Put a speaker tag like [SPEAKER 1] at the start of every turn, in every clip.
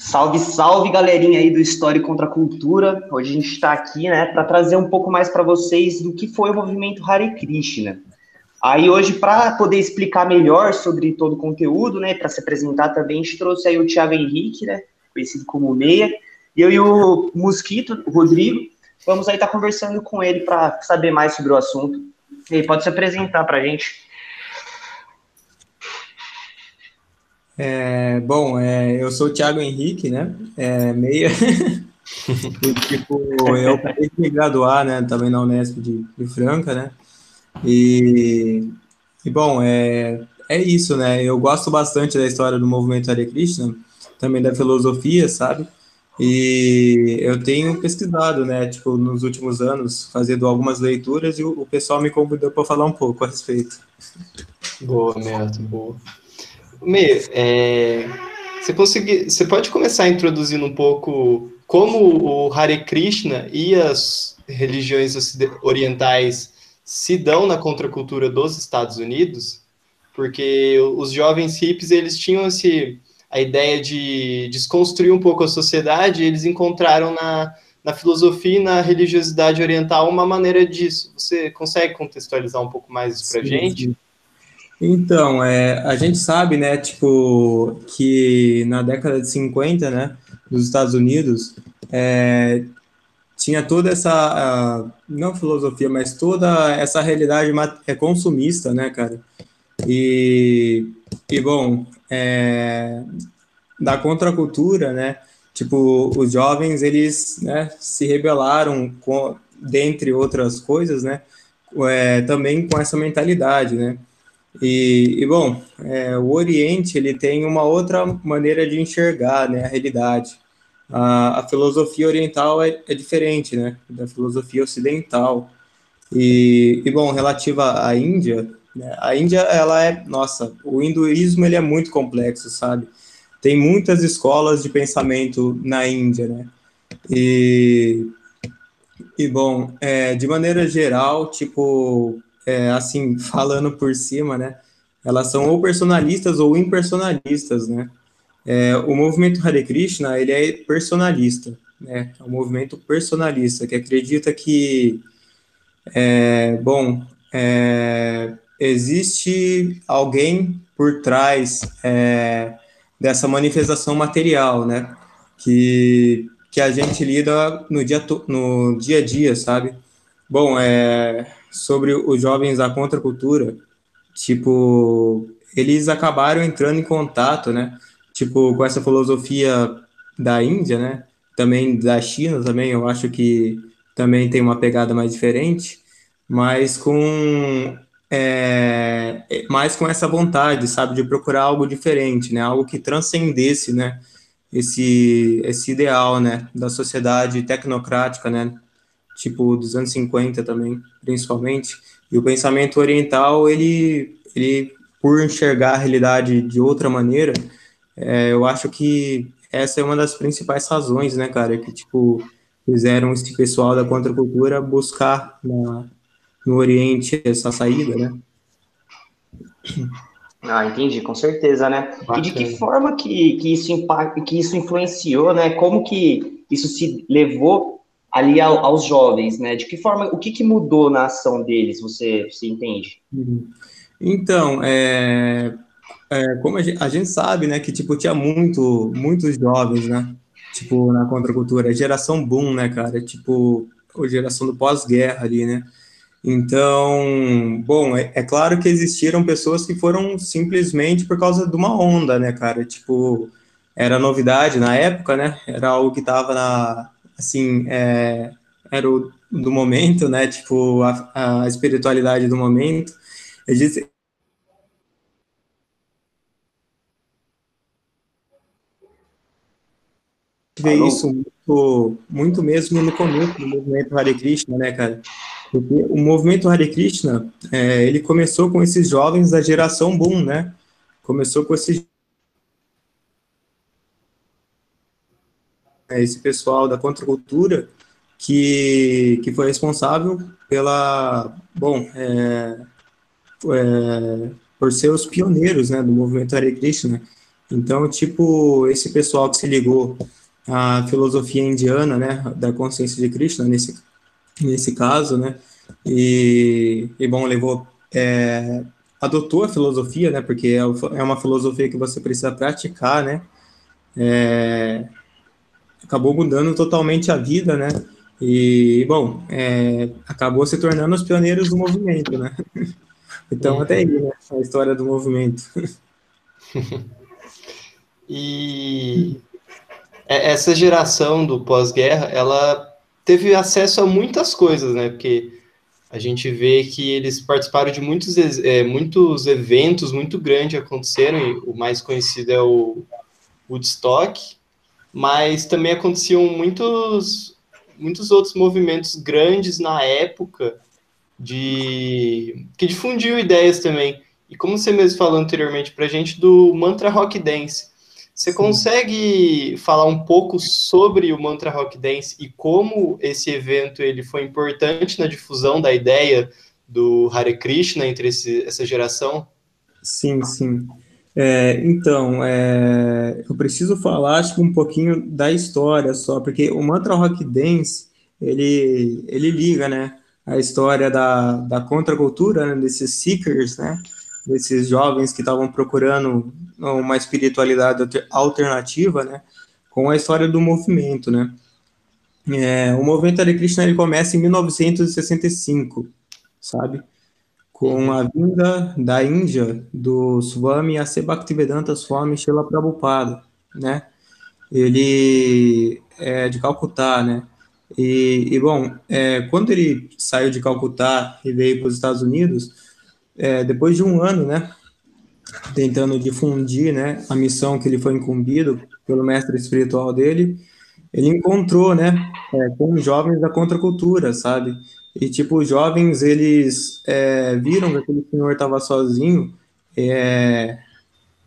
[SPEAKER 1] Salve, salve, galerinha aí do História contra a Cultura. Hoje a gente está aqui, né, para trazer um pouco mais para vocês do que foi o movimento Hare Krishna. Aí hoje, para poder explicar melhor sobre todo o conteúdo, né, para se apresentar também, a gente trouxe aí o Thiago Henrique, né, conhecido como Meia, e eu e o Mosquito, o Rodrigo, vamos aí estar tá conversando com ele para saber mais sobre o assunto. E pode se apresentar para a gente.
[SPEAKER 2] É, bom, é, eu sou o Thiago Henrique, né? É, meia. e, tipo, eu acabei de me graduar, né? Também na Unesp de, de Franca, né? E, e, bom, é, é isso, né? Eu gosto bastante da história do movimento Hare Krishna, também da filosofia, sabe? E eu tenho pesquisado, né? Tipo, nos últimos anos, fazendo algumas leituras e o, o pessoal me convidou para falar um pouco a respeito.
[SPEAKER 3] Boa, Neto, boa. Me, é, você, consegui, você pode começar introduzindo um pouco como o Hare Krishna e as religiões orientais se dão na contracultura dos Estados Unidos? Porque os jovens hippies, eles tinham esse, a ideia de desconstruir um pouco a sociedade, e eles encontraram na, na filosofia e na religiosidade oriental uma maneira disso. Você consegue contextualizar um pouco mais isso para gente? Sim.
[SPEAKER 2] Então, é, a gente sabe, né, tipo, que na década de 50, né, nos Estados Unidos, é, tinha toda essa, não filosofia, mas toda essa realidade é consumista, né, cara? E, e bom, é, da contracultura, né, tipo, os jovens, eles, né, se rebelaram, com, dentre outras coisas, né, é, também com essa mentalidade, né? E, e bom, é, o Oriente ele tem uma outra maneira de enxergar né, a realidade. A, a filosofia oriental é, é, diferente né, da filosofia ocidental. E, e bom, relativa à Índia, né, a Índia ela é, nossa, o hinduísmo ele é muito complexo, sabe? Tem muitas escolas de pensamento na Índia, né? E, e bom, é, de maneira geral, tipo, é, assim, falando por cima, né? Elas são ou personalistas ou impersonalistas, né? É, o movimento Hare Krishna, ele é personalista, né? É um movimento personalista, que acredita que, é, bom, é, existe alguém por trás é, dessa manifestação material, né? Que, que a gente lida no dia, no dia a dia, sabe? Bom, é, sobre os jovens da contracultura, tipo, eles acabaram entrando em contato, né? Tipo, com essa filosofia da Índia, né? Também da China, também, eu acho que também tem uma pegada mais diferente, mas com é, mais com essa vontade, sabe, de procurar algo diferente, né? Algo que transcendesse, né? Esse, esse ideal, né? Da sociedade tecnocrática, né? Tipo dos anos 50 também, principalmente. E o pensamento oriental, ele, ele por enxergar a realidade de outra maneira, é, eu acho que essa é uma das principais razões, né, cara, que, tipo, fizeram esse pessoal da contracultura buscar na, no Oriente essa saída, né?
[SPEAKER 1] Ah, entendi, com certeza, né? Bacana. E de que forma que, que, isso impacta, que isso influenciou, né? Como que isso se levou ali ao, aos jovens, né? De que forma, o que, que mudou na ação deles, você, você entende?
[SPEAKER 2] Uhum. Então, é, é, como a gente, a gente, sabe, né, que, tipo, tinha muito, muitos jovens, né, tipo, na contracultura, geração boom, né, cara, tipo, a geração do pós-guerra ali, né, então, bom, é, é, claro que existiram pessoas que foram simplesmente por causa de uma onda, né, cara, tipo, era novidade na época, né, era algo que tava na, assim, é, era o do momento, né? Tipo, a, a espiritualidade do momento. Eu disse, vê isso muito, muito mesmo no começo do movimento Hare Krishna, né, cara? Porque o movimento Hare Krishna, é, ele começou com esses jovens da geração boom, né? Começou com esses esse pessoal da contracultura que, que foi responsável pela, bom, é, é, por ser os pioneiros, né, do movimento Hare Krishna. Então, tipo, esse pessoal que se ligou à filosofia indiana, né, da consciência de Krishna, nesse, nesse caso, né, e, e bom, levou, é, adotou a filosofia, né, porque é, é uma filosofia que você precisa praticar, né, é, acabou mudando totalmente a vida, né, e, bom, é, acabou se tornando os pioneiros do movimento, né? Então, até aí, né? A história do movimento.
[SPEAKER 3] e essa geração do pós-guerra, ela teve acesso a muitas coisas, né? Porque a gente vê que eles participaram de muitos, é, muitos eventos muito grandes aconteceram, e o mais conhecido é o Woodstock, mas também aconteciam muitos muitos outros movimentos grandes na época de que difundiu ideias também. E como você mesmo falou anteriormente para a gente do Mantra Rock Dance, você Sim. consegue falar um pouco sobre o Mantra Rock Dance e como esse evento ele foi importante na difusão da ideia do Hare Krishna entre esse, essa geração?
[SPEAKER 2] Sim, sim. É, então, é, eu preciso falar que um pouquinho da história só, porque o Mantra Rock Dance, ele, ele liga, né, a história da, da contracultura, né, desses seekers, né, desses jovens que estavam procurando uma espiritualidade alternativa, né, com a história do movimento, né. É, o movimento Hare Krishna, ele começa em 1965, sabe? Com a vinda da Índia do Swami A.C. Bhaktivedanta Swami Srila Prabhupada, né? Ele é de Calcutá, né? E, e bom, é, quando ele saiu de Calcutá e veio para os Estados Unidos, é, depois de um ano, né, tentando difundir, né, a missão que ele foi incumbido pelo mestre espiritual dele, ele encontrou, né, é, com jovens da contracultura, sabe? E, tipo, os jovens, eles é, viram que aquele senhor estava sozinho é,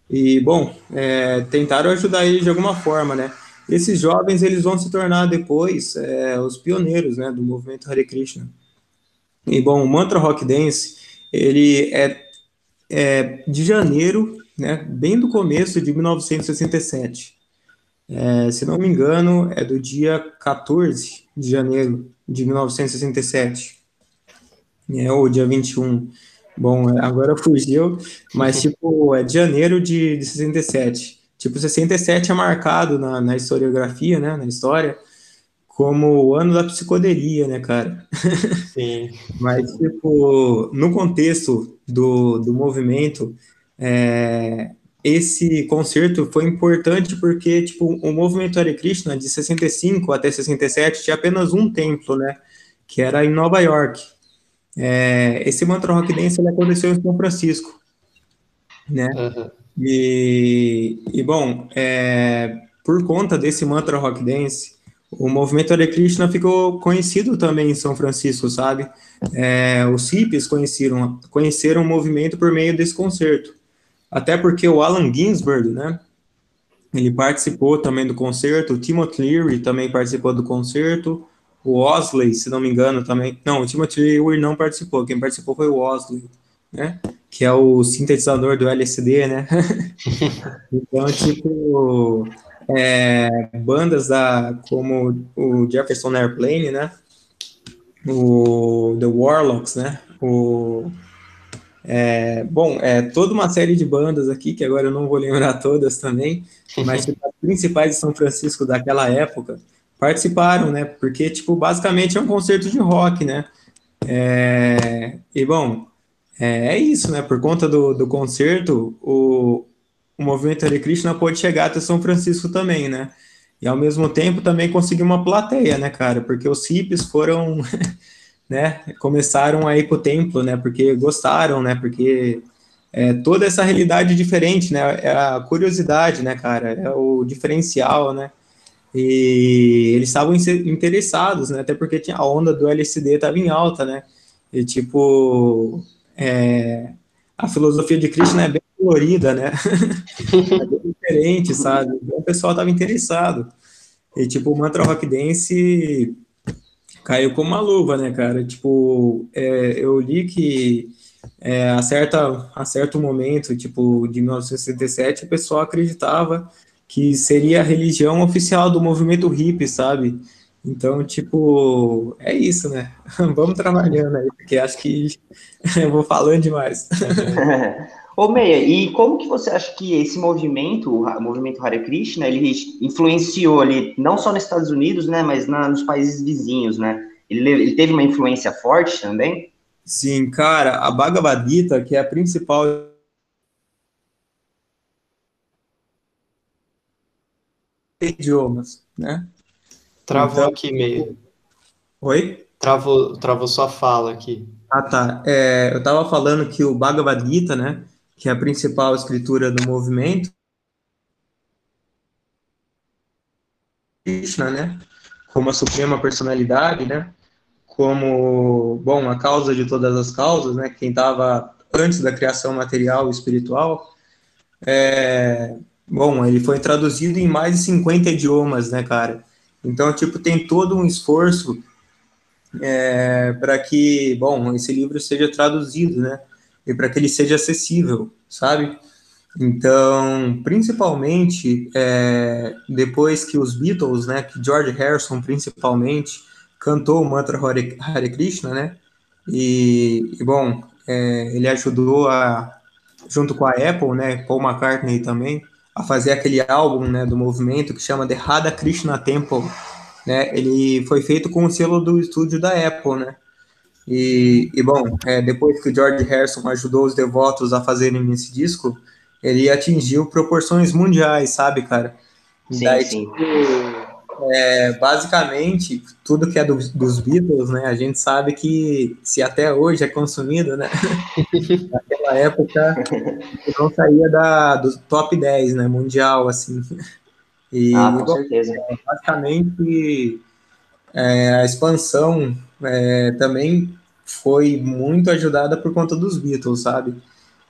[SPEAKER 2] e, bom, é, tentaram ajudar ele de alguma forma, né? Esses jovens, eles vão se tornar depois é, os pioneiros, né, do movimento Hare Krishna. E, bom, o Mantra Rock Dance, ele é, é de janeiro, né, bem do começo de 1967. É, se não me engano, é do dia 14 de janeiro de 1967, é, ou dia 21. Bom, agora fugiu, mas tipo, é de janeiro de, de 67. Tipo, 67 é marcado na, na historiografia, né, na história, como o ano da psicodelia, né, cara?
[SPEAKER 3] Sim.
[SPEAKER 2] mas, tipo, no contexto do, do movimento, é, esse concerto foi importante porque, tipo, o movimento Hare Krishna, de 65 até 67, tinha apenas um templo, né, que era em Nova York. É, esse Mantra Rock Dance ele aconteceu em São Francisco, né, uhum. e, e, bom, é, por conta desse Mantra Rock Dance, o movimento Hare Krishna ficou conhecido também em São Francisco, sabe? É, os hippies conheceram, conheceram o movimento por meio desse concerto até porque o Alan Ginsberg, né, ele participou também do concerto, o Timothy Leary também participou do concerto, o Osley, se não me engano, também, não, o Timothy Leary não participou, quem participou foi o Osley, né, que é o sintetizador do LSD, né, então, tipo, é, bandas da, como o Jefferson Airplane, né, o The Warlocks, né, o é, bom, é toda uma série de bandas aqui, que agora eu não vou lembrar todas também, mas tipo, as principais de São Francisco daquela época participaram, né? Porque, tipo, basicamente é um concerto de rock, né? É, e, bom, é, é, isso, né? Por conta do, do concerto, o, o movimento Hare Krishna pôde chegar até São Francisco também, né? E, ao mesmo tempo, também conseguir uma plateia, né, cara? Porque os hippies foram né, começaram a ir para o templo, né, porque gostaram, né, porque é, toda essa realidade diferente, né, é a curiosidade, né, cara, é o diferencial, né, e eles estavam interessados, né, até porque tinha a onda do LSD estava em alta, né, e tipo, é, a filosofia de Krishna é bem colorida, né, é bem diferente, sabe, então o pessoal estava interessado, e tipo, o Mantra Rock Dance caiu como uma luva, né, cara? Tipo, é, eu li que é, a, certa, a certo momento, tipo, de 1967, o pessoal acreditava que seria a religião oficial do movimento hippie, sabe? Então, tipo, é isso, né? Vamos trabalhando aí, porque acho que eu vou falando demais.
[SPEAKER 1] Ô Meia, e como que você acha que esse movimento, o movimento Hare Krishna, ele influenciou ali, não só nos Estados Unidos, né, mas na, nos países vizinhos, né? Ele, ele, teve uma influência forte também?
[SPEAKER 2] Sim, cara, a Bhagavad Gita, que é a principal idiomas, né?
[SPEAKER 3] Travou então, aqui meio.
[SPEAKER 2] Oi?
[SPEAKER 3] Travou, travou sua fala aqui.
[SPEAKER 2] Ah, tá. É, eu estava falando que o Bhagavad Gita, né, que é a principal escritura do movimento, Krishna, né, como a suprema personalidade, né, como, bom, a causa de todas as causas, né, quem estava antes da criação material e espiritual, é, bom, ele foi traduzido em mais de 50 idiomas, né, cara? Então, tipo, tem todo um esforço é, para que, bom, esse livro seja traduzido, né? E para que ele seja acessível, sabe? Então, principalmente é, depois que os Beatles, né, que George Harrison principalmente cantou o mantra Hare, Hare Krishna, né? E, e bom, é, ele ajudou a, junto com a Apple, né, Paul McCartney também, a fazer aquele álbum, né, do movimento que chama The Radha Krishna Temple, né? Ele foi feito com o selo do estúdio da Apple, né? E, e bom, é, depois que o George Harrison ajudou os devotos a fazerem esse disco, ele atingiu proporções mundiais, sabe, cara?
[SPEAKER 1] Sim, Daí, sim. Tipo,
[SPEAKER 2] é, basicamente, tudo que é do, dos Beatles, né? A gente sabe que se até hoje é consumido, né? Naquela época não saía da, do top 10, né? Mundial, assim.
[SPEAKER 1] E, ah, com certeza.
[SPEAKER 2] Basicamente, é, a expansão é, também foi muito ajudada por conta dos Beatles, sabe?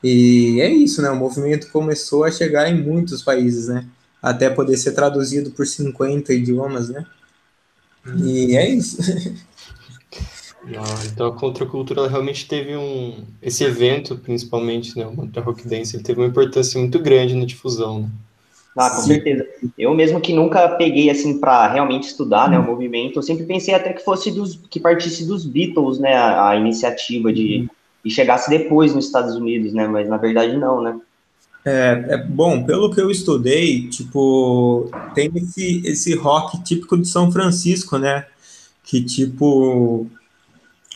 [SPEAKER 2] E é isso, né? O movimento começou a chegar em muitos países, né? Até poder ser traduzido por 50 idiomas, né? E é isso.
[SPEAKER 3] Ah, então a contracultura realmente teve um. Esse evento, principalmente, né? O Rock Dance, ele teve uma importância muito grande na difusão, né?
[SPEAKER 1] Ah, com Sim. certeza. Eu mesmo que nunca peguei assim para realmente estudar, né, o movimento, eu sempre pensei até que fosse dos que partisse dos Beatles, né, a, a iniciativa de e chegasse depois nos Estados Unidos, né, mas na verdade não, né?
[SPEAKER 2] É, é, bom, pelo que eu estudei, tipo, tem esse, esse rock típico de São Francisco, né? Que tipo,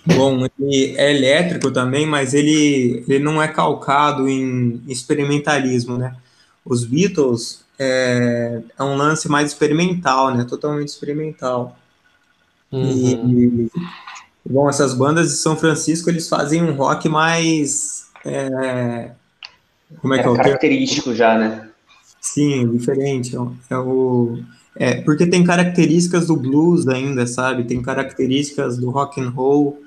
[SPEAKER 2] bom, ele é elétrico também, mas ele, ele não é calcado em experimentalismo, né? Os Beatles, é, é um lance mais experimental, né? Totalmente experimental. Uhum. E, bom, essas bandas de São Francisco, eles fazem um rock mais... É,
[SPEAKER 1] como é, é que é o característico já, né?
[SPEAKER 2] Sim, diferente. É, é o... É, porque tem características do blues ainda, sabe? Tem características do rock and roll.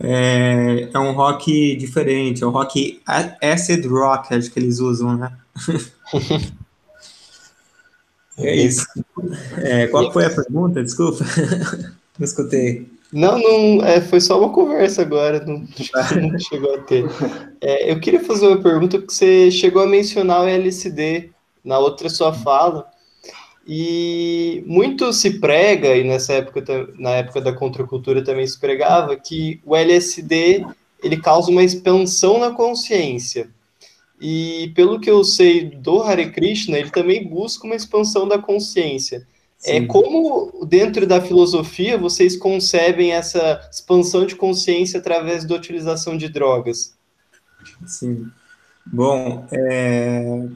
[SPEAKER 2] É, é um rock diferente, é um rock acid rock, acho que eles usam, né? É isso. É, qual foi a pergunta? Desculpa. Não escutei.
[SPEAKER 3] Não, não é, foi só uma conversa agora, não, não chegou a ter. É, eu queria fazer uma pergunta, porque você chegou a mencionar o LSD na outra sua fala, e muito se prega, e nessa época, na época da contracultura também se pregava, que o LSD ele causa uma expansão na consciência. E pelo que eu sei do Hare Krishna, ele também busca uma expansão da consciência. É Sim. É como dentro da filosofia vocês concebem essa expansão de consciência através da utilização de drogas?
[SPEAKER 2] Sim. Bom, é,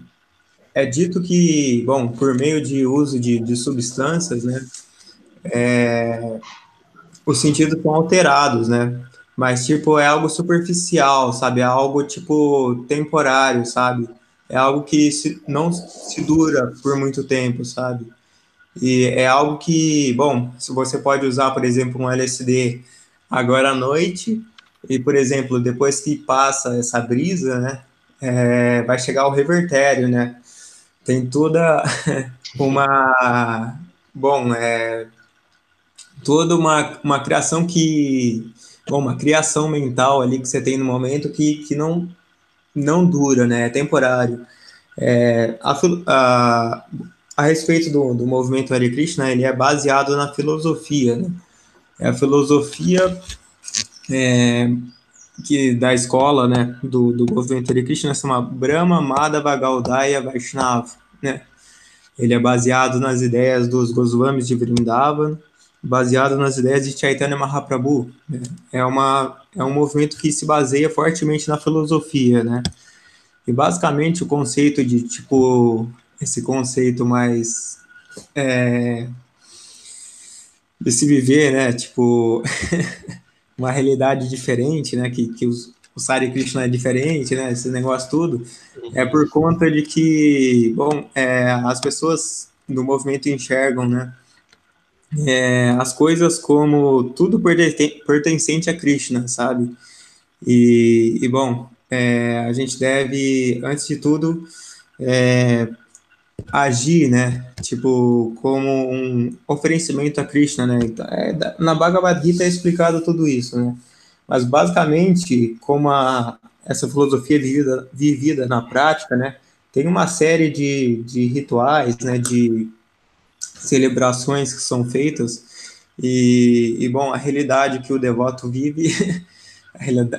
[SPEAKER 2] é dito que, bom, por meio de uso de, de substâncias, né, é, os sentidos são alterados, né? Mas, tipo, é algo superficial, sabe? É algo, tipo, temporário, sabe? É algo que se, não se dura por muito tempo, sabe? E é algo que, bom, se você pode usar, por exemplo, um LSD agora à noite, e, por exemplo, depois que passa essa brisa, né? É, vai chegar o revertério, né? Tem toda uma. Bom, é. Toda uma, uma criação que uma criação mental ali que você tem no momento que, que não, não dura, né? É temporário. É, a, a, a respeito do, do movimento Hare Krishna, ele é baseado na filosofia, né? É a filosofia é, que da escola, né, do, do movimento Hare Krishna se chama Brahma Madhava Gaudaya Vaishnava, né? Ele é baseado nas ideias dos Goswamis de Vrindavan, baseado nas ideias de Chaitanya Mahaprabhu. Né? É, uma, é um movimento que se baseia fortemente na filosofia, né? E basicamente o conceito de, tipo, esse conceito mais é, de se viver, né? Tipo, uma realidade diferente, né? Que, que os, o Sari Krishna é diferente, né? Esse negócio tudo. É por conta de que, bom, é, as pessoas do movimento enxergam, né? É, as coisas como tudo pertencente a Krishna, sabe? E, e bom, é, a gente deve, antes de tudo, é, agir, né? Tipo, como um oferecimento a Krishna, né? Então, é, na Bhagavad Gita é explicado tudo isso, né? Mas basicamente, como a, essa filosofia vivida, vivida na prática, né? Tem uma série de, de rituais, né? De celebrações que são feitas e, e bom, a realidade que o devoto vive,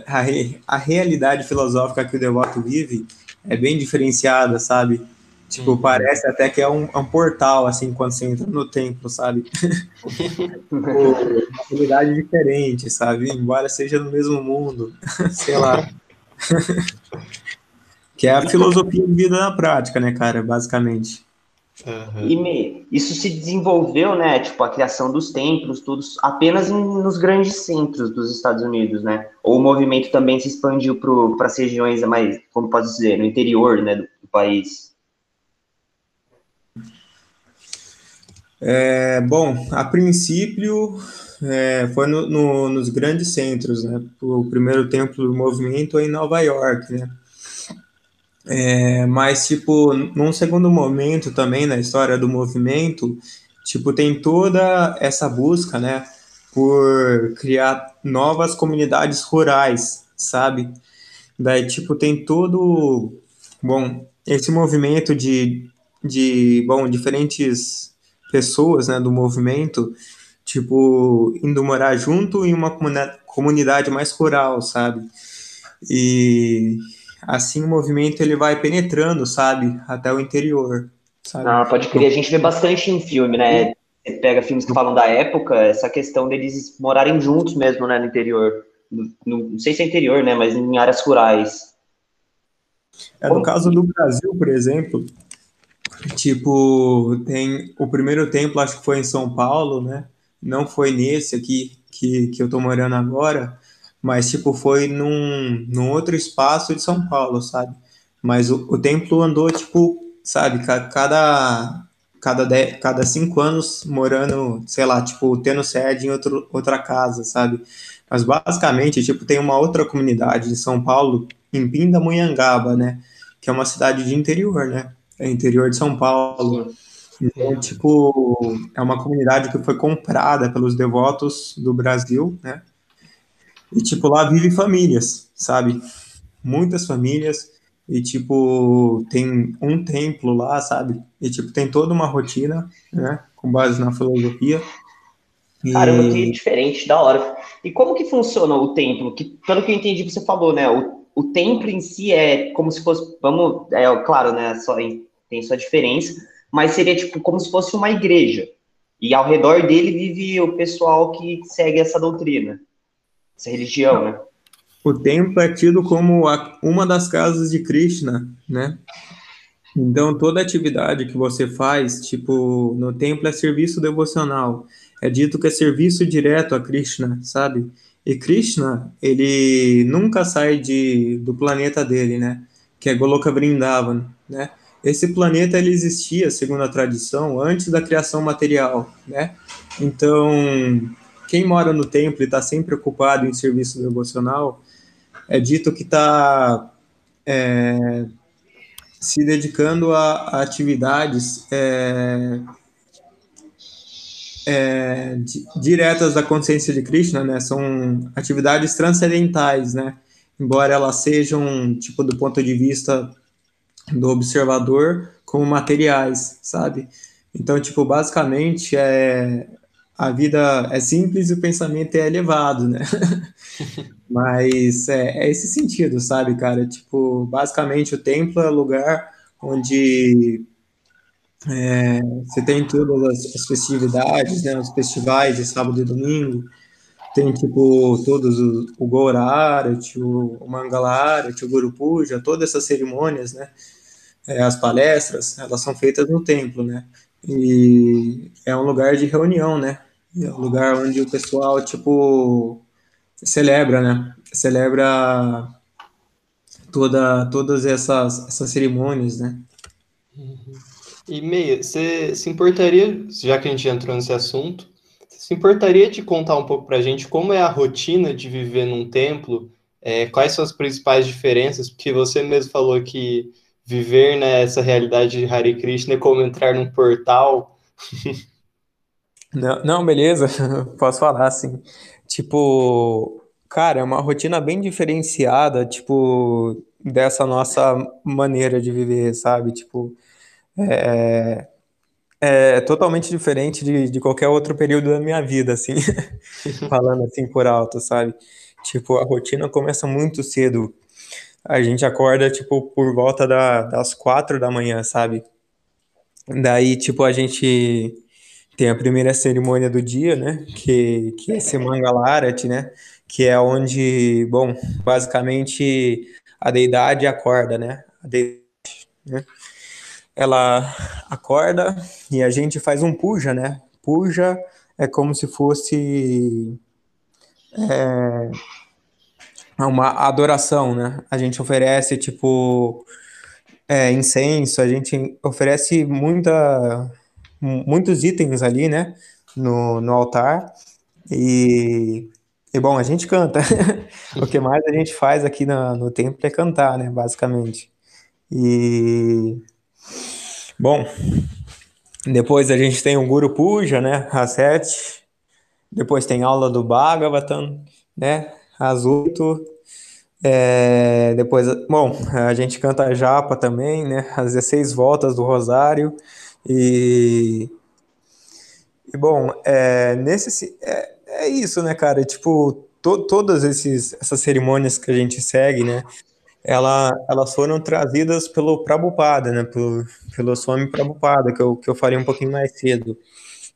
[SPEAKER 2] a, a, a realidade filosófica que o devoto vive é bem diferenciada, sabe? Tipo, uhum. parece até que é um, é um, portal, assim, quando você entra no templo, sabe? uma realidade diferente, sabe? Embora seja no mesmo mundo, sei lá. que é a filosofia de vida na prática, né, cara, basicamente.
[SPEAKER 1] Uhum. E isso se desenvolveu, né? Tipo, a criação dos templos, tudo apenas em, nos grandes centros dos Estados Unidos, né? Ou o movimento também se expandiu para as regiões mais, como posso dizer, no interior, né, do, do país.
[SPEAKER 2] É, bom, a princípio é, foi no, no, nos grandes centros, né? O primeiro templo do movimento é em Nova York, né? É, mas, tipo, num segundo momento também na história do movimento, tipo, tem toda essa busca, né, por criar novas comunidades rurais, sabe? Daí, tipo, tem todo, bom, esse movimento de, de bom, diferentes pessoas né, do movimento, tipo, indo morar junto em uma comunidade mais rural, sabe? E assim o movimento ele vai penetrando, sabe, até o interior. Sabe?
[SPEAKER 1] Ah, pode crer, a gente vê bastante em filme, né? Você pega filmes que falam da época, essa questão deles morarem juntos mesmo, né, no interior. No, no, não sei se é interior, né, mas em áreas rurais.
[SPEAKER 2] É, no caso do Brasil, por exemplo, Tipo, tem o primeiro templo, acho que foi em São Paulo, né? Não foi nesse aqui que, que eu tô morando agora, mas, tipo, foi num, num outro espaço de São Paulo, sabe? Mas o, o templo andou, tipo, sabe, cada, cada, cada cinco anos morando, sei lá, tipo, tendo sede em outro, outra casa, sabe? Mas basicamente, tipo, tem uma outra comunidade em São Paulo, em Pindamonhangaba, né? Que é uma cidade de interior, né? é interior de São Paulo. Então, tipo, é uma comunidade que foi comprada pelos devotos do Brasil, né? E, tipo, lá vive famílias, sabe? Muitas famílias. E, tipo, tem um templo lá, sabe? E, tipo, tem toda uma rotina, né? Com base na filosofia.
[SPEAKER 1] E... Caramba, que diferente, da hora. E como que funciona o templo? Que, pelo que eu entendi, você falou, né? O, o templo em si é como se fosse, vamos, é claro, né? Só em tem sua diferença, mas seria tipo como se fosse uma igreja. E ao redor dele vive o pessoal que segue essa doutrina, essa religião, né?
[SPEAKER 2] O templo é tido como a, uma das casas de Krishna, né? Então toda atividade que você faz, tipo, no templo é serviço devocional. É dito que é serviço direto a Krishna, sabe? E Krishna, ele nunca sai de, do planeta dele, né? Que é Goloka Vrindavan, né? esse planeta ele existia, segundo a tradição, antes da criação material, né? Então, quem mora no templo e está sempre ocupado em serviço devocional, é dito que está é, se dedicando a, a atividades é, é, diretas da consciência de Krishna, né? São atividades transcendentais, né? Embora elas sejam, tipo, do ponto de vista do observador, como materiais, sabe? Então, tipo, basicamente é a vida é simples e o pensamento é elevado, né? Mas é, é, esse sentido, sabe, cara? Tipo, basicamente o templo é o lugar onde é, você tem todas as, as, festividades, né? Os festivais de sábado e domingo. Tem, tipo, todos o, o Gora Arati, o, o Mangala Arati, o Guru Puja, todas essas cerimônias, né? É, as palestras, elas são feitas no templo, né? E é um lugar de reunião, né? É um lugar onde o pessoal, tipo, celebra, né? Celebra toda, todas essas, essas cerimônias, né?
[SPEAKER 3] E Meia, você se importaria, já que a gente entrou nesse assunto, se importaria de contar um pouco para gente como é a rotina de viver num templo? É, quais são as principais diferenças? Porque você mesmo falou que viver nessa realidade de Hare Krishna é como entrar num portal.
[SPEAKER 2] Não, não, beleza, posso falar assim. Tipo, cara, é uma rotina bem diferenciada, tipo, dessa nossa maneira de viver, sabe? Tipo, é, é totalmente diferente de, de qualquer outro período da minha vida, assim, falando assim por alto, sabe? Tipo, a rotina começa muito cedo. A gente acorda, tipo, por volta da, das quatro da manhã, sabe? Daí, tipo, a gente tem a primeira cerimônia do dia, né? Que, que é esse Mangalarati, né? Que é onde, bom, basicamente a deidade acorda, né? A deidade, né? Ela acorda e a gente faz um puja, né? Puja é como se fosse é, uma adoração, né? A gente oferece, tipo, é, incenso, a gente oferece muita muitos itens ali, né, no, no altar. E, e, bom, a gente canta. o que mais a gente faz aqui no, no templo é cantar, né, basicamente. E, bom, depois a gente tem o Guru Puja, né, às sete. Depois tem aula do Bhagavatam, né, às oito. É, depois, bom, a gente canta japa também, né, às 16 voltas do Rosário. E, e bom, é, nesse, é, é isso, né, cara? Tipo, to, todas esses, essas cerimônias que a gente segue, né? Ela, elas foram trazidas pelo Prabhupada, né? Pelo, pelo Swami Prabhupada, que eu, que eu falei um pouquinho mais cedo.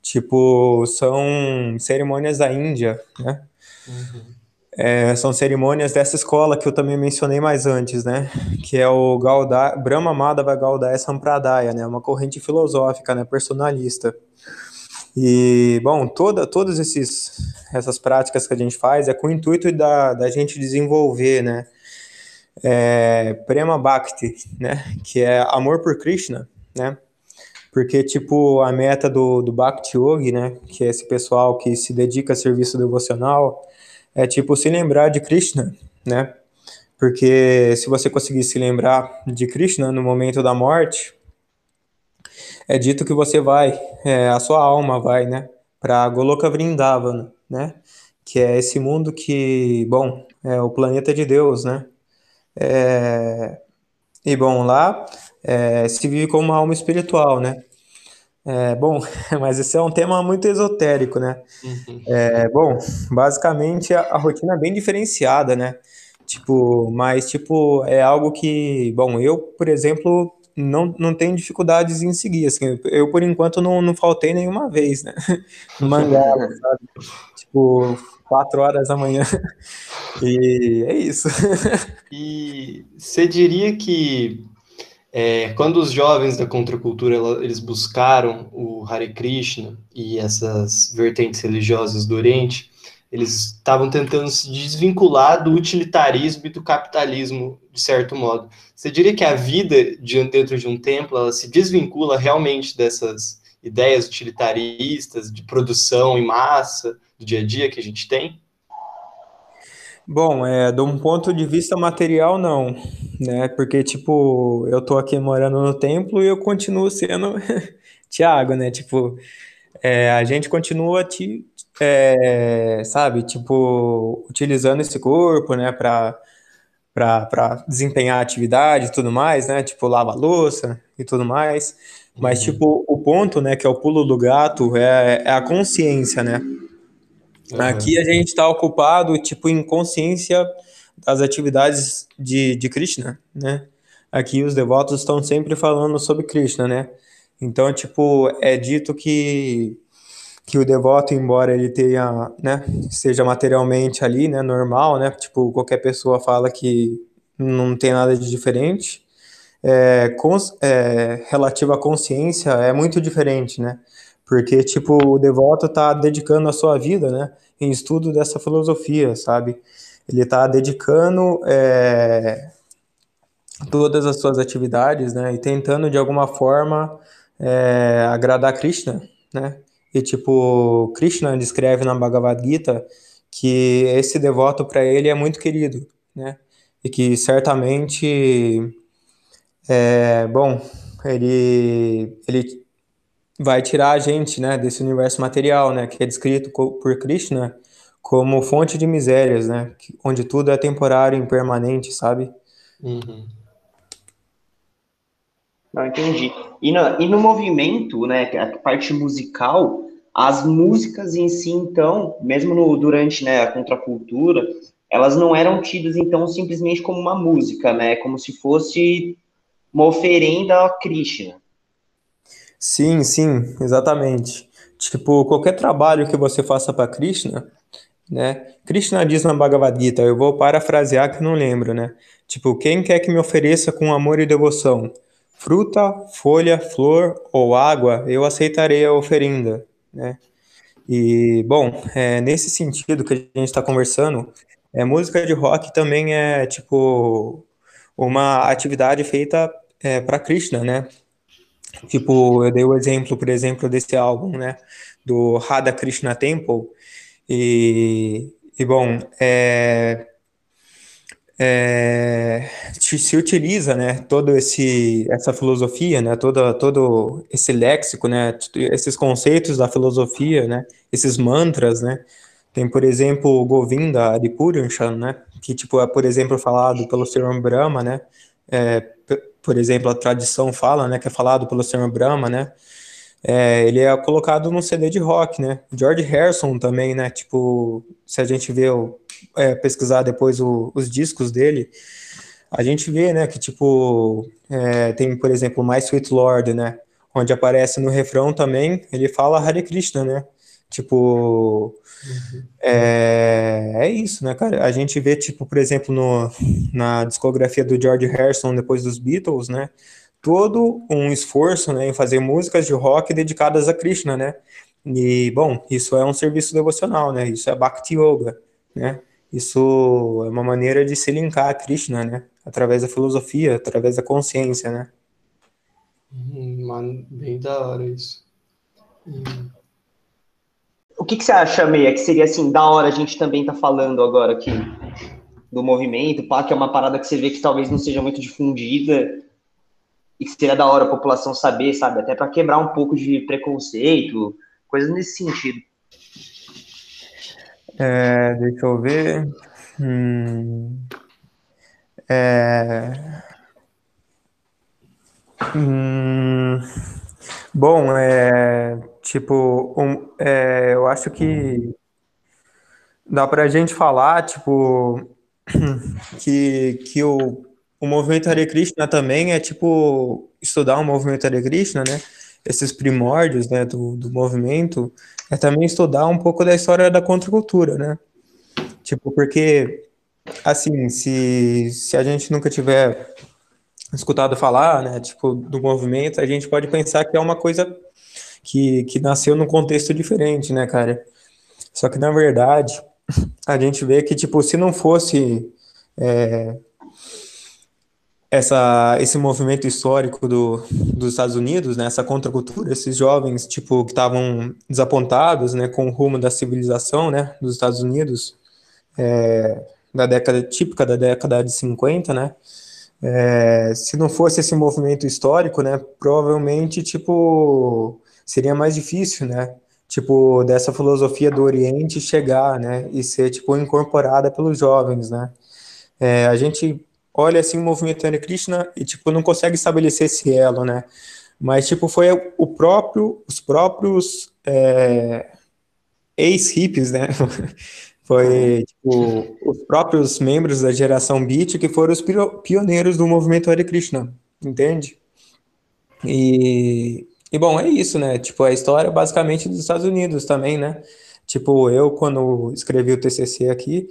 [SPEAKER 2] Tipo, são cerimônias da Índia, né? Uhum. É, são cerimônias dessa escola que eu também mencionei mais antes, né? Que é o Gauda, Brahma Madhava Gaudaya Sampradaya, né? Uma corrente filosófica, né? Personalista. E, bom, toda, todas esses, essas práticas que a gente faz é com o intuito da, da gente desenvolver, né? É, Prema Bhakti, né? Que é amor por Krishna, né? Porque, tipo, a meta do, do Bhakti Yogi, né? Que é esse pessoal que se dedica a serviço devocional é tipo se lembrar de Krishna, né? Porque se você conseguir se lembrar de Krishna no momento da morte, é dito que você vai, é, a sua alma vai, né, para Goloka Vrindavana, né? Que é esse mundo que, bom, é o planeta de Deus, né? É, e bom, lá é, se vive como uma alma espiritual, né? É, bom, mas esse é um tema muito esotérico, né? Uhum. É, bom, basicamente a, a, rotina é bem diferenciada, né? Tipo, mas tipo, é algo que, bom, eu, por exemplo, não, não tenho dificuldades em seguir, assim, eu por enquanto não, não faltei nenhuma vez, né? No mangá, sabe? Tipo, quatro horas da manhã. E é isso.
[SPEAKER 3] E você diria que é, quando os jovens da contracultura eles buscaram o Hare Krishna e essas vertentes religiosas do Oriente, eles estavam tentando se desvincular do utilitarismo e do capitalismo, de certo modo. Você diria que a vida de, dentro de um templo ela se desvincula realmente dessas ideias utilitaristas de produção em massa do dia a dia que a gente tem?
[SPEAKER 2] Bom, é, de um ponto de vista material, não, né? Porque, tipo, eu tô aqui morando no templo e eu continuo sendo Tiago, né? Tipo, é, a gente continua, te, é, sabe, tipo, utilizando esse corpo, né, para para desempenhar atividade e tudo mais, né? Tipo, lava louça e tudo mais. Mas, uhum. tipo, o ponto, né, que é o pulo do gato, é, é a consciência, né? Uhum. Aqui a gente está ocupado, tipo, em consciência das atividades de, de Krishna, né? Aqui os devotos estão sempre falando sobre Krishna, né? Então, tipo, é dito que que o devoto, embora ele tenha, né, esteja materialmente ali, né, normal, né, tipo, qualquer pessoa fala que não tem nada de diferente, é, cons, é, relativo à consciência é muito diferente, né, porque, tipo, o devoto está dedicando a sua vida, né, em estudo dessa filosofia, sabe, ele está dedicando é, todas as suas atividades, né, e tentando, de alguma forma, é, agradar Krishna, né, e tipo, Krishna descreve na Bhagavad Gita que esse devoto para ele é muito querido, né? E que certamente é, bom, ele ele vai tirar a gente, né, desse universo material, né, que é descrito por Krishna como fonte de misérias, né, onde tudo é temporário, impermanente, sabe? Uhum.
[SPEAKER 1] Não entendi. E no, e no movimento, né, a parte musical, as músicas em si, então, mesmo no, durante né, a contracultura, elas não eram tidas, então, simplesmente como uma música, né? Como se fosse uma oferenda a Krishna.
[SPEAKER 2] Sim, sim, exatamente. Tipo, qualquer trabalho que você faça para Krishna, né? Krishna diz na Bhagavad Gita, eu vou parafrasear que não lembro, né? Tipo, quem quer que me ofereça com amor e devoção fruta, folha, flor ou água, eu aceitarei a oferenda né? E, bom, é, nesse sentido que a gente está conversando, é, música de rock também é, tipo, uma atividade feita é, para Krishna, né? Tipo, eu dei o exemplo, por exemplo, desse álbum, né? Do Radha Krishna Temple. E, e bom, é, é, se utiliza, né, todo esse essa filosofia, né, toda todo esse léxico, né, esses conceitos da filosofia, né, esses mantras, né, tem por exemplo o Govinda Adipuranshan, né, que tipo é por exemplo falado pelo Sr. Brahma, né, é, por exemplo a tradição fala, né, que é falado pelo Sr. Brahma, né, é, ele é colocado num CD de rock, né? George Harrison também, né? Tipo, se a gente vê, é, pesquisar depois o, os discos dele, a gente vê, né, que tipo, é, tem, por exemplo, My Sweet Lord, né? Onde aparece no refrão também, ele fala Hare Krishna, né? Tipo, uhum. é, é isso, né, cara? A gente vê, tipo, por exemplo, no, na discografia do George Harrison, depois dos Beatles, né? Todo um esforço né, em fazer músicas de rock dedicadas a Krishna, né? E, bom, isso é um serviço devocional, né? Isso é Bhakti Yoga, né? Isso é uma maneira de se linkar a Krishna, né? Através da filosofia, através da consciência, né?
[SPEAKER 3] Hum, mano, bem da hora isso.
[SPEAKER 1] Hum. O que, que você acha, Meia, que seria, assim, da hora a gente também tá falando agora aqui do movimento, pá, que é uma parada que você vê que talvez não seja muito difundida, e que seria da hora a população saber, sabe? Até para quebrar um pouco de preconceito, coisas nesse sentido.
[SPEAKER 2] É, deixa eu ver. Hum, é, hum, bom, é, tipo, um, é, eu acho que dá para a gente falar, tipo, que, que o o movimento Hare Krishna também é tipo estudar o movimento Hare Krishna, né? Esses primórdios, né, do, do movimento, é também estudar um pouco da história da contracultura, né? Tipo, porque, assim, se, se a gente nunca tiver escutado falar, né, tipo, do movimento, a gente pode pensar que é uma coisa que, que nasceu num contexto diferente, né, cara? Só que, na verdade, a gente vê que, tipo, se não fosse é, essa, esse movimento histórico do, dos Estados Unidos, né, essa contracultura, esses jovens tipo que estavam desapontados, né, com o rumo da civilização, né, dos Estados Unidos, é, da década típica da década de 50, né, é, se não fosse esse movimento histórico, né, provavelmente tipo seria mais difícil, né, tipo, dessa filosofia do Oriente chegar, né, e ser, tipo, incorporada pelos jovens, né. É, a gente olha, assim, o movimento Hare Krishna e, tipo, não consegue estabelecer esse elo, né, mas, tipo, foi o próprio, os próprios é, ex-hippies, né, foi, tipo, os próprios membros da geração Beat que foram os pioneiros do movimento Hare Krishna, entende? E, e bom, é isso, né? Tipo, a história basicamente dos Estados Unidos também, né? Tipo, eu quando escrevi o TCC aqui,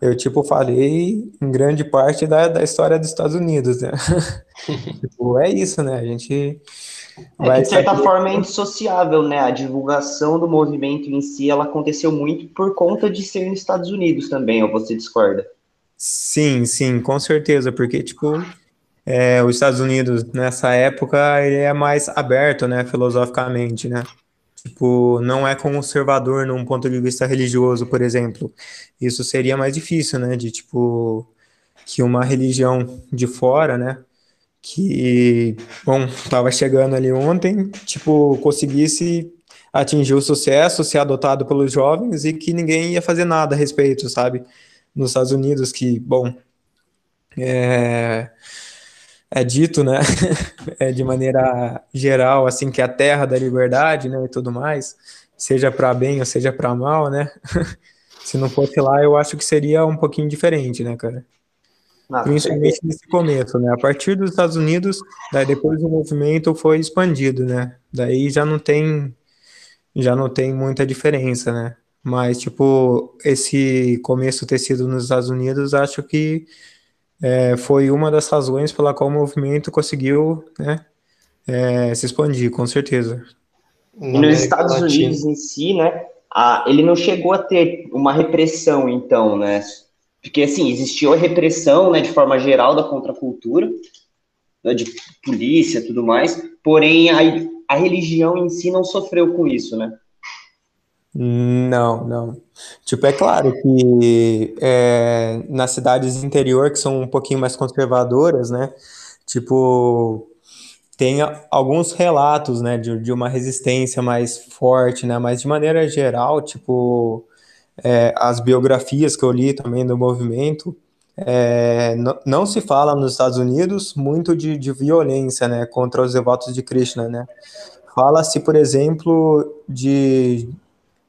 [SPEAKER 2] eu, tipo, falei em grande parte da, da história dos Estados Unidos, né? tipo, é isso, né? A gente
[SPEAKER 1] é, de certa forma é indissociável, né? A divulgação do movimento em si, ela aconteceu muito por conta de ser nos Estados Unidos também, ou você discorda?
[SPEAKER 2] Sim, sim, com certeza, porque, tipo, é, os Estados Unidos, nessa época, ele é mais aberto, né, filosoficamente, né? Tipo, não é conservador num ponto de vista religioso, por exemplo. Isso seria mais difícil, né, de, tipo, que uma religião de fora, né, que, bom, estava chegando ali ontem, tipo, conseguisse atingir o sucesso, ser adotado pelos jovens e que ninguém ia fazer nada a respeito, sabe? Nos Estados Unidos, que, bom, é, é dito, né, é de maneira geral, assim, que é a terra da liberdade, né, e tudo mais, seja para bem ou seja para mal, né, se não fosse lá, eu acho que seria um pouquinho diferente, né, cara. Ah, Principalmente nesse começo, né, a partir dos Estados Unidos, daí depois o movimento foi expandido, né, daí já não tem, já não tem muita diferença, né, mas, tipo, esse começo ter sido nos Estados Unidos, acho que é, foi uma das razões pela qual o movimento conseguiu né, é, se expandir, com certeza.
[SPEAKER 1] E nos Estados Unidos em si, né, a, ele não chegou a ter uma repressão, então, né? Porque, assim, existiu a repressão, né, de forma geral da contracultura, né, de polícia tudo mais, porém a, a religião em si não sofreu com isso, né?
[SPEAKER 2] Não, não. Tipo, é claro que é, nas cidades interior, que são um pouquinho mais conservadoras, né? Tipo, tem alguns relatos, né, de, de uma resistência mais forte, né? Mas de maneira geral, tipo, é, as biografias que eu li também do movimento, é, não se fala nos Estados Unidos muito de, de violência, né, contra os devotos de Krishna, né? Fala-se, por exemplo, de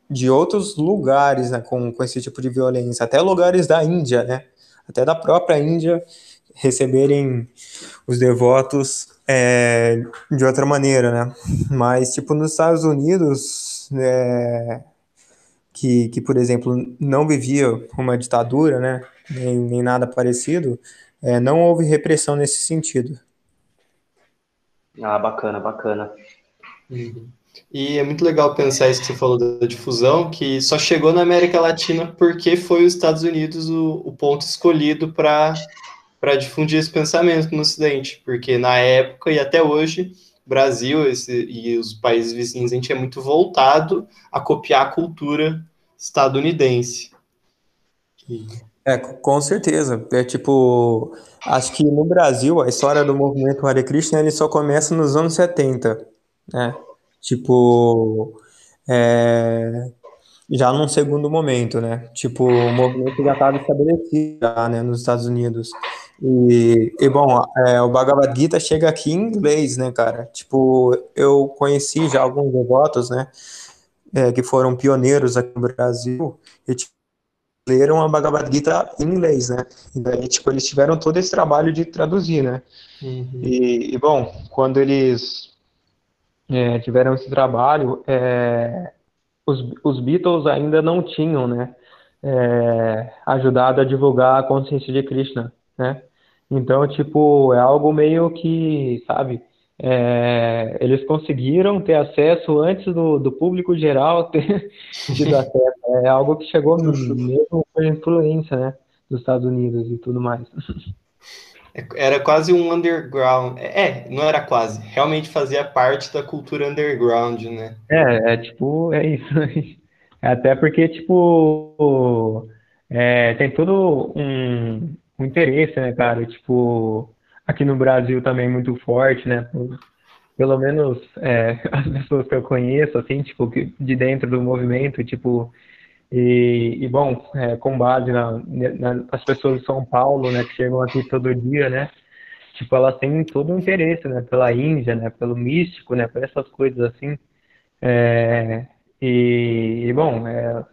[SPEAKER 2] de outros lugares né, com, com esse tipo de violência, até lugares da Índia, né, até da própria Índia, receberem os devotos é, de outra maneira, né? Mas, tipo, nos Estados Unidos, é, que, que, por exemplo, não vivia uma ditadura, né? Nem, nem nada parecido, é, não houve repressão nesse sentido.
[SPEAKER 1] Ah, bacana, bacana.
[SPEAKER 3] Uhum. E é muito legal pensar isso que você falou da difusão, que só chegou na América Latina porque foi os Estados Unidos o, o ponto escolhido para difundir esse pensamento no Ocidente, porque na época e até hoje, Brasil esse, e os países vizinhos, a gente é muito voltado a copiar a cultura estadunidense.
[SPEAKER 2] É, com certeza. É tipo, acho que no Brasil a história do movimento Hare Krishna ele só começa nos anos 70, né? Tipo, é, já num segundo momento, né? Tipo, o movimento já estava estabelecido já, né, nos Estados Unidos. E, e bom, é, o Bhagavad Gita chega aqui em inglês, né, cara? Tipo, eu conheci já alguns devotos, né, é, que foram pioneiros aqui no Brasil e tipo, leram a Bhagavad Gita em inglês, né? E daí, tipo, eles tiveram todo esse trabalho de traduzir, né? Uhum. E, e, bom, quando eles é, tiveram esse trabalho, é, os, os Beatles ainda não tinham, né, é, ajudado a divulgar a consciência de Krishna, né? Então, tipo, é algo meio que, sabe, é, eles conseguiram ter acesso antes do, do público geral ter tido acesso. É algo que chegou mesmo por influência, né, dos Estados Unidos e tudo mais.
[SPEAKER 3] Era quase um underground. É, não era quase. Realmente fazia parte da cultura underground, né?
[SPEAKER 2] É, é tipo, é isso. É até porque, tipo, é, tem todo um, um, interesse, né, cara? Tipo, aqui no Brasil também muito forte, né? Pelo menos é, as pessoas que eu conheço, assim, tipo, de dentro do movimento, tipo, e, e bom, é, com base na, na, nas pessoas de São Paulo, né, que chegam aqui todo dia, né, tipo, elas têm todo o interesse, né, pela Índia, né, pelo místico, né, por essas coisas assim, é, e, e, bom, é,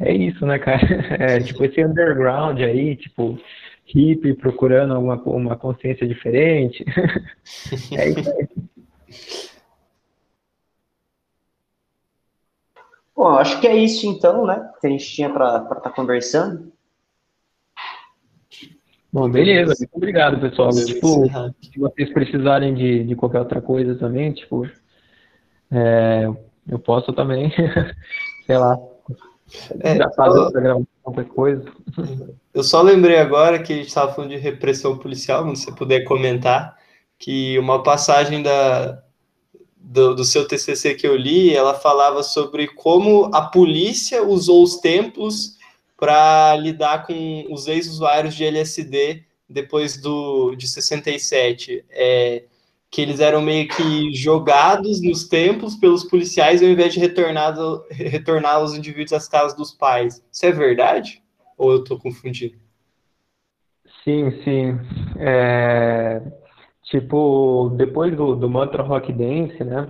[SPEAKER 2] é isso, né, cara, é, tipo, esse underground aí, tipo, hippie procurando uma, uma consciência diferente, é isso aí.
[SPEAKER 1] Bom, acho que é isso então, né? Que a gente tinha para estar tá conversando.
[SPEAKER 2] Bom, beleza. Muito obrigado, pessoal. Tipo, se vocês precisarem de, de qualquer outra coisa também, tipo, é, eu posso também, sei lá, é, fazer eu... qualquer coisa.
[SPEAKER 3] Eu só lembrei agora que a gente estava falando de repressão policial, se você puder comentar, que uma passagem da, do, do, seu TCC que eu li, ela falava sobre como a polícia usou os templos para lidar com os ex-usuários de LSD depois do, de 67. É, que eles eram meio que jogados nos templos pelos policiais ao invés de retornar, retornar os indivíduos às casas dos pais. Isso é verdade? Ou eu estou confundindo?
[SPEAKER 2] Sim, sim. É Tipo, depois do, do Mantra Rock Dance, né?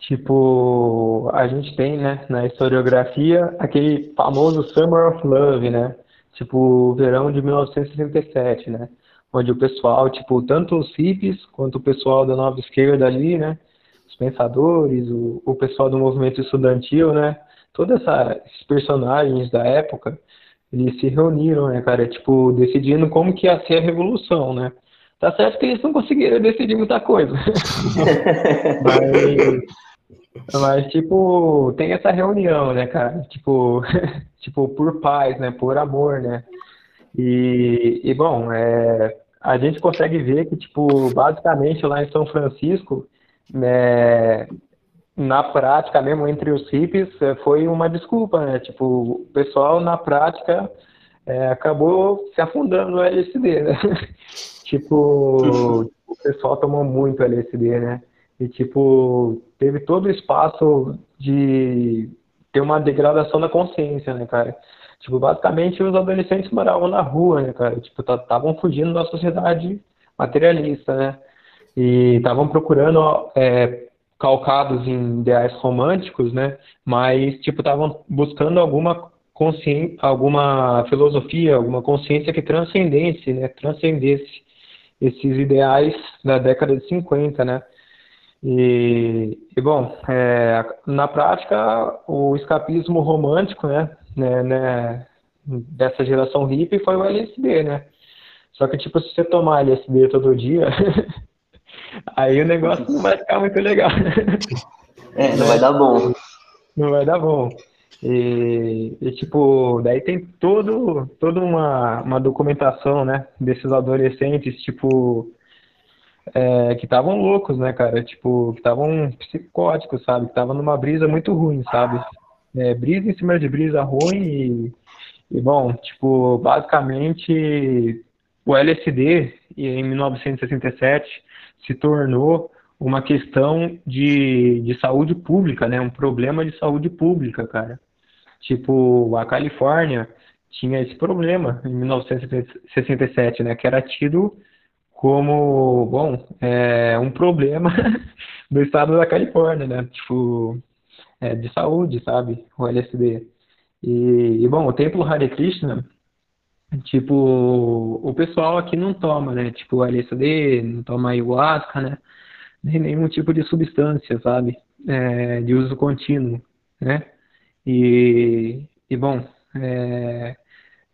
[SPEAKER 2] Tipo, a gente tem, né, na historiografia, aquele famoso Summer of Love, né? Tipo, verão de 1967, né? Onde o pessoal, tipo, tanto os hippies quanto o pessoal da nova esquerda ali, né? Os pensadores, o, o pessoal do movimento estudantil, né? Todos esses personagens da época, eles se reuniram, né, cara? Tipo, decidindo como que ia ser a revolução, né? Tá certo que eles não conseguiram decidir muita coisa. mas, mas, tipo, tem essa reunião, né, cara? Tipo, tipo, por paz, né? Por amor, né? E, e bom, é, a gente consegue ver que, tipo, basicamente lá em São Francisco, né, na prática mesmo, entre os hippies, é, foi uma desculpa, né? Tipo, o pessoal, na prática, é, acabou se afundando no LSD, né? tipo, o pessoal tomou muito LSD, né? E, tipo, teve todo o espaço de ter uma degradação da consciência, né, cara? Tipo, basicamente os adolescentes moravam na rua, né, cara? Tipo, estavam fugindo da sociedade materialista, né? E estavam procurando é, calcados em ideais românticos, né? Mas, tipo, estavam buscando alguma consciência, alguma filosofia, alguma consciência que transcendesse, né? Transcendesse esses ideais da década de 50, né? E, e bom, é, na prática, o escapismo romântico, né, né, né, dessa geração hippie foi o LSD, né? Só que, tipo, se você tomar LSD todo dia, aí o negócio não vai ficar muito legal.
[SPEAKER 1] É, não vai dar bom.
[SPEAKER 2] Não vai dar bom. E, e, tipo, daí tem todo, toda uma, uma documentação, né, desses adolescentes, tipo, é, que estavam loucos, né, cara, tipo, que estavam psicóticos, sabe, que estavam numa brisa muito ruim, sabe, é, brisa em cima de brisa ruim e, e, bom, tipo, basicamente, o LSD, em 1967, se tornou uma questão de, de saúde pública, né, um problema de saúde pública, cara. Tipo, a Califórnia tinha esse problema em 1967, né, que era tido como, bom, é, um problema do estado da Califórnia, né, tipo, é, de saúde, sabe, o LSD. E, e, bom, o templo Hare Krishna, tipo, o pessoal aqui não toma, né, tipo, LSD, não toma ayahuasca, né, nem nenhum tipo de substância, sabe, é, de uso contínuo, né, e, e bom, é,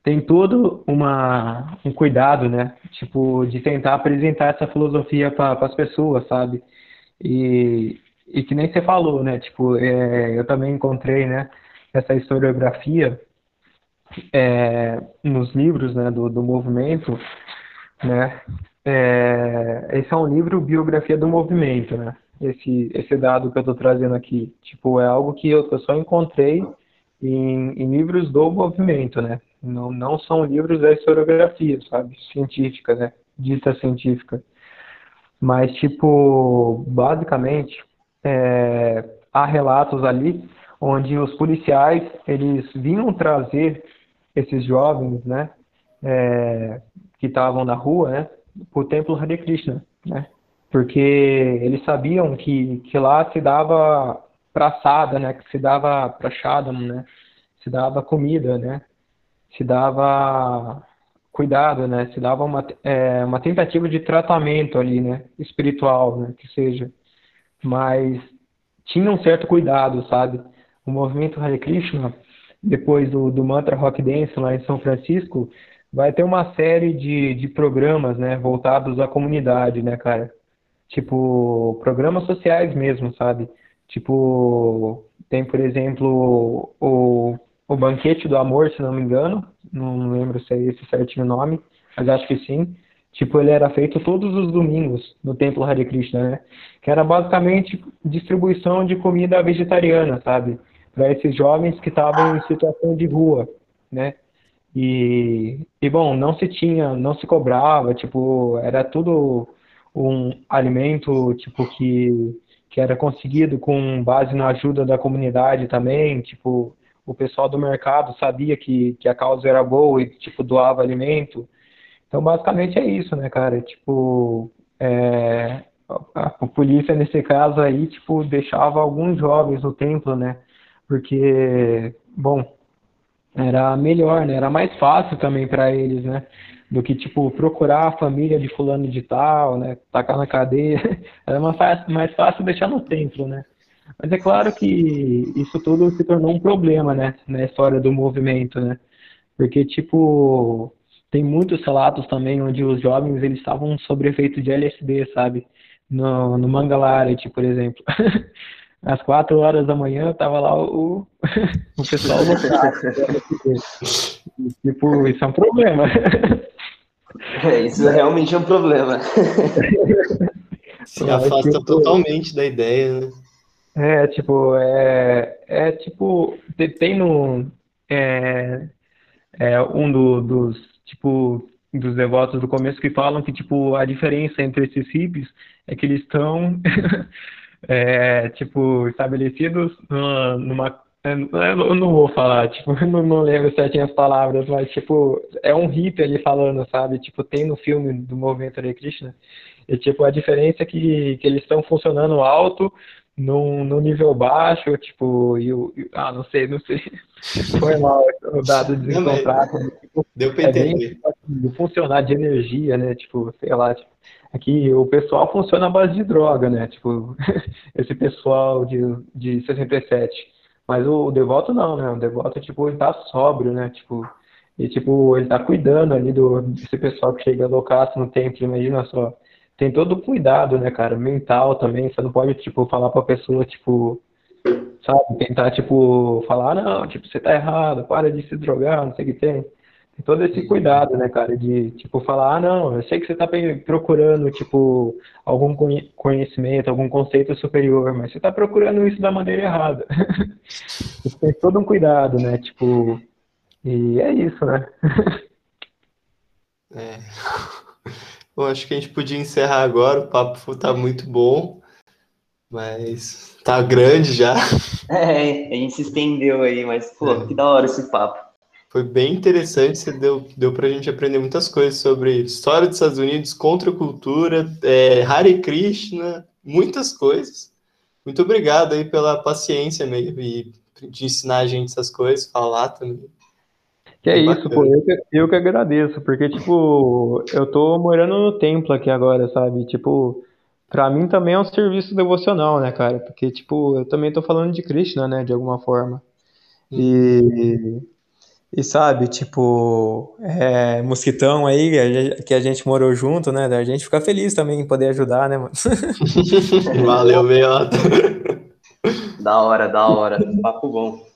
[SPEAKER 2] tem todo uma, um cuidado, né? Tipo, de tentar apresentar essa filosofia para as pessoas, sabe? E, e que nem você falou, né? Tipo, é, eu também encontrei, né? Essa historiografia é, nos livros, né? Do, do movimento, né? É, esse é um livro biografia do movimento, né? Esse, esse dado que eu estou trazendo aqui. Tipo, é algo que eu, só encontrei em, em, livros do movimento, né? Não, não são livros da historiografia, sabe? Científica, né? Dita científica. Mas, tipo, basicamente, é, há relatos ali onde os policiais, eles vinham trazer esses jovens, né, é, que estavam na rua, né, para o templo Hare Krishna, né, porque eles sabiam que, que lá se dava praçada, né, que se dava prachada, né, se dava comida, né, se dava cuidado, né, se dava uma, é, uma tentativa de tratamento ali, né, espiritual, né, que seja, mas tinha um certo cuidado, sabe, o movimento Hare Krishna, depois do, do Mantra Rock Dance lá em São Francisco, vai ter uma série de, de programas, né, voltados à comunidade, né, cara, tipo, programas sociais mesmo, sabe, tipo, tem, por exemplo, o o Banquete do Amor, se não me engano, não lembro se é esse certinho nome, mas acho que sim. Tipo, ele era feito todos os domingos no Templo Hare Krishna, né? Que era basicamente distribuição de comida vegetariana, sabe? Para esses jovens que estavam em situação de rua, né? E, e, bom, não se tinha, não se cobrava, tipo, era tudo um alimento, tipo, que, que era conseguido com base na ajuda da comunidade também, tipo, o pessoal do mercado sabia que, que a causa era boa e, tipo, doava alimento. Então, basicamente é isso, né, cara? Tipo, é, a, a, polícia, nesse caso aí, tipo, deixava alguns jovens no templo, né? Porque, bom, era melhor, né? Era mais fácil também para eles, né? Do que, tipo, procurar a família de fulano de tal, né? Tacar na cadeia. Era mais fácil, mais fácil deixar no templo, né? Mas é claro que isso tudo se tornou um problema, né, na história do movimento, né? Porque, tipo, tem muitos relatos também onde os jovens eles estavam sob efeito de LSD, sabe? No, no Mangalarete, por exemplo. Às quatro horas da manhã tava lá o, o pessoal tipo, isso é um problema.
[SPEAKER 1] É, isso realmente é um problema.
[SPEAKER 3] Se afasta tipo, totalmente da ideia, né?
[SPEAKER 2] É, tipo, é, é tipo, tem no, é, é um do, dos, tipo, dos devotos do começo que falam que, tipo, a diferença entre esses hippies é que eles estão, é, tipo, estabelecidos numa, numa eu não vou falar, tipo, não, não lembro certinho as palavras, mas, tipo, é um hippie ali falando, sabe? Tipo, tem no filme do Movimento Hare Krishna, e, tipo, a diferença é que, que eles estão funcionando alto, num, num nível baixo, tipo, e o. Ah, não sei, não sei. Foi mal o dado desencontrado. Tipo,
[SPEAKER 3] Deu pra entender.
[SPEAKER 2] É bem, funcionar de energia, né? Tipo, sei lá, tipo, aqui o pessoal funciona à base de droga, né? Tipo, esse pessoal de, de 67. Mas o, o devoto não, né? O devoto, tipo, ele tá sóbrio, né? Tipo, e tipo, ele tá cuidando ali do, desse pessoal que chega loucaço no templo, imagina só tem todo o cuidado, né, cara, mental também. Você não pode, tipo, falar pra pessoa, tipo, sabe, tentar, tipo, falar, não, tipo, você tá errado, para de se drogar, não sei o que tem. Todo esse cuidado, né, cara, de, tipo, falar, ah, não, eu sei que você tá procurando, tipo, algum conhecimento, algum conceito superior, mas você tá procurando isso da maneira errada. tem todo um cuidado, né, tipo, e é isso, né.
[SPEAKER 3] é. Bom, acho que a gente podia encerrar agora. O papo tá muito bom, mas tá grande já.
[SPEAKER 1] É, a gente se estendeu aí, mas pô, é. que da hora esse papo.
[SPEAKER 3] Foi bem interessante, você deu, deu pra gente aprender muitas coisas sobre história dos Estados Unidos, contracultura, é, Hare Krishna, muitas coisas. Muito obrigado aí pela paciência meio e de ensinar a gente essas coisas, falar também.
[SPEAKER 2] Que é isso, pô, eu que, eu que agradeço, porque, tipo, eu tô morando no templo aqui agora, sabe? Tipo, pra mim também é um serviço devocional, né, cara? Porque, tipo, eu também tô falando de Krishna, né, de alguma forma. E, e sabe, tipo, é, mosquitão aí, que a gente morou junto, né? A gente fica feliz também em poder ajudar, né, mano?
[SPEAKER 3] Valeu, Beata.
[SPEAKER 1] Da hora, da hora. Papo bom.